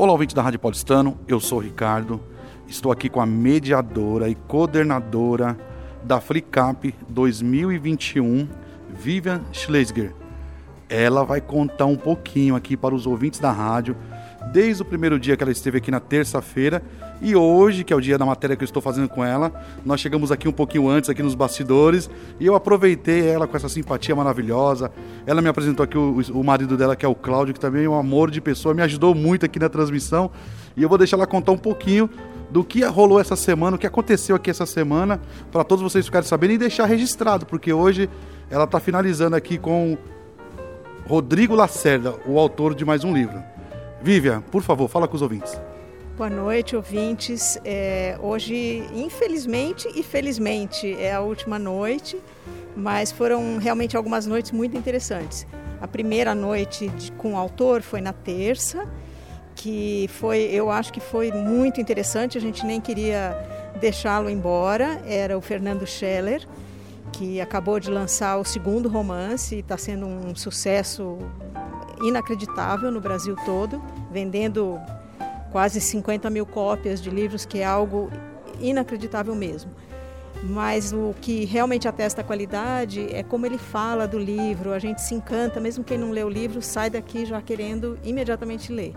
Olá, ouvinte da Rádio Paulistano, eu sou o Ricardo, estou aqui com a mediadora e coordenadora da FliCap 2021, Vivian Schlesinger. Ela vai contar um pouquinho aqui para os ouvintes da rádio, desde o primeiro dia que ela esteve aqui na terça-feira e hoje, que é o dia da matéria que eu estou fazendo com ela, nós chegamos aqui um pouquinho antes, aqui nos bastidores, e eu aproveitei ela com essa simpatia maravilhosa. Ela me apresentou aqui o, o marido dela, que é o Cláudio, que também é um amor de pessoa, me ajudou muito aqui na transmissão. E eu vou deixar ela contar um pouquinho do que rolou essa semana, o que aconteceu aqui essa semana, para todos vocês ficarem sabendo e deixar registrado, porque hoje ela está finalizando aqui com Rodrigo Lacerda, o autor de mais um livro. Vivian, por favor, fala com os ouvintes. Boa noite, ouvintes. É, hoje, infelizmente e felizmente, é a última noite, mas foram realmente algumas noites muito interessantes. A primeira noite de, com o autor foi na terça, que foi, eu acho que foi muito interessante. A gente nem queria deixá-lo embora. Era o Fernando Scheller, que acabou de lançar o segundo romance e está sendo um sucesso inacreditável no Brasil todo, vendendo quase 50 mil cópias de livros, que é algo inacreditável mesmo. Mas o que realmente atesta a qualidade é como ele fala do livro, a gente se encanta, mesmo quem não lê o livro sai daqui já querendo imediatamente ler.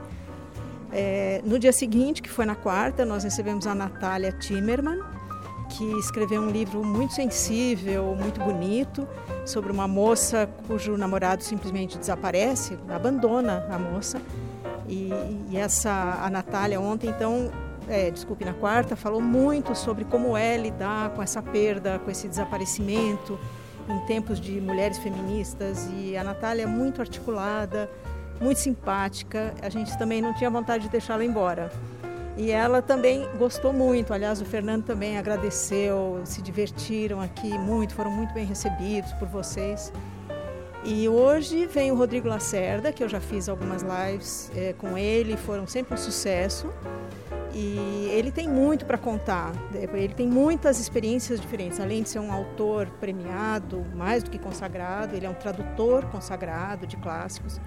É, no dia seguinte, que foi na quarta, nós recebemos a Natália Timmerman, que escreveu um livro muito sensível, muito bonito, sobre uma moça cujo namorado simplesmente desaparece, abandona a moça e, e essa a Natália ontem, então, é, desculpe, na quarta, falou muito sobre como é lidar com essa perda, com esse desaparecimento em tempos de mulheres feministas. E a Natália é muito articulada, muito simpática. A gente também não tinha vontade de deixá-la embora. E ela também gostou muito. Aliás, o Fernando também agradeceu, se divertiram aqui muito, foram muito bem recebidos por vocês. E hoje vem o Rodrigo Lacerda, que eu já fiz algumas lives é, com ele, foram sempre um sucesso. E ele tem muito para contar, ele tem muitas experiências diferentes. Além de ser um autor premiado, mais do que consagrado, ele é um tradutor consagrado de clássicos.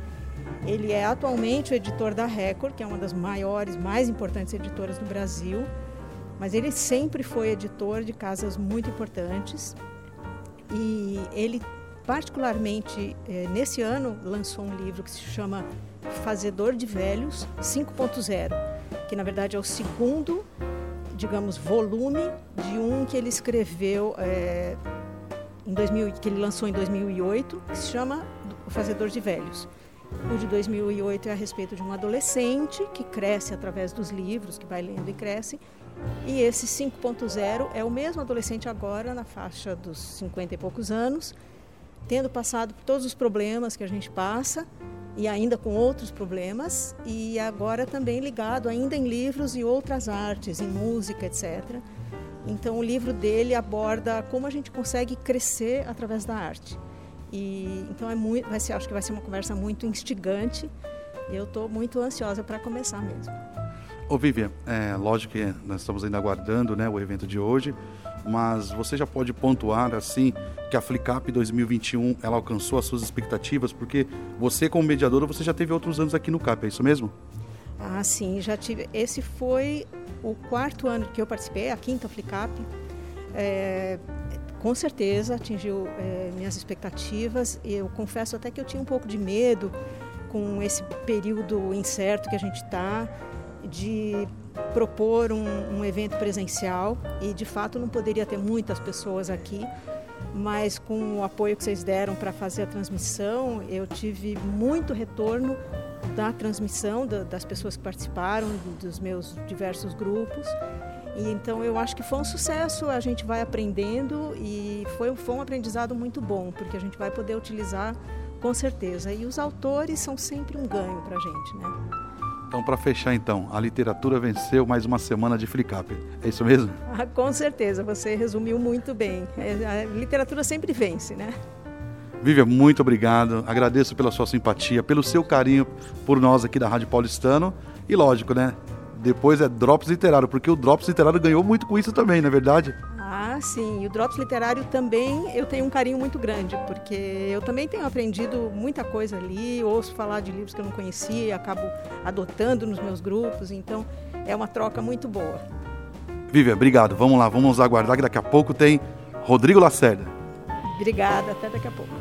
Ele é atualmente o editor da Record, que é uma das maiores, mais importantes editoras do Brasil. Mas ele sempre foi editor de casas muito importantes. E ele particularmente eh, nesse ano lançou um livro que se chama Fazedor de Velhos 5.0, que na verdade é o segundo, digamos, volume de um que ele escreveu eh, em 2000, que ele lançou em 2008, que se chama O Fazedor de Velhos. O de 2008 é a respeito de um adolescente que cresce através dos livros, que vai lendo e cresce. E esse 5.0 é o mesmo adolescente agora, na faixa dos 50 e poucos anos, tendo passado por todos os problemas que a gente passa e ainda com outros problemas e agora também ligado ainda em livros e outras artes, em música, etc. Então o livro dele aborda como a gente consegue crescer através da arte. E então é muito, vai ser, acho que vai ser uma conversa muito instigante. Eu estou muito ansiosa para começar mesmo. Ô Vivian, é, lógico que nós estamos ainda aguardando né, o evento de hoje, mas você já pode pontuar assim que a Flicap 2021 ela alcançou as suas expectativas, porque você como mediadora você já teve outros anos aqui no CAP, é isso mesmo? Ah, sim, já tive. Esse foi o quarto ano que eu participei, a quinta Flicap. É, com certeza atingiu é, minhas expectativas. Eu confesso até que eu tinha um pouco de medo com esse período incerto que a gente está, de propor um, um, evento presencial e de fato não poderia ter muitas pessoas aqui, mas com o apoio que vocês deram para fazer a transmissão, eu tive muito retorno da transmissão da, das pessoas que participaram dos meus diversos grupos. E então eu acho que foi um sucesso, a gente vai aprendendo e foi, foi um aprendizado muito bom, porque a gente vai poder utilizar com certeza. E os autores são sempre um ganho para a gente, né? Então, para fechar, então, a literatura venceu mais uma semana de Flicap. É isso mesmo? Ah, com certeza, você resumiu muito bem. É, a literatura sempre vence, né? Vivian, muito obrigado. Agradeço pela sua simpatia, pelo seu carinho por nós aqui da Rádio Paulistano. E lógico, né? Depois é Drops Literário, porque o Drops Literário ganhou muito com isso também, não é verdade? Ah, sim. E o Drops Literário também eu tenho um carinho muito grande, porque eu também tenho aprendido muita coisa ali, ouço falar de livros que eu não conhecia, acabo adotando nos meus grupos, então é uma troca muito boa. Vivian, obrigado. Vamos lá, vamos aguardar que daqui a pouco tem Rodrigo Lacerda. Obrigada, até daqui a pouco.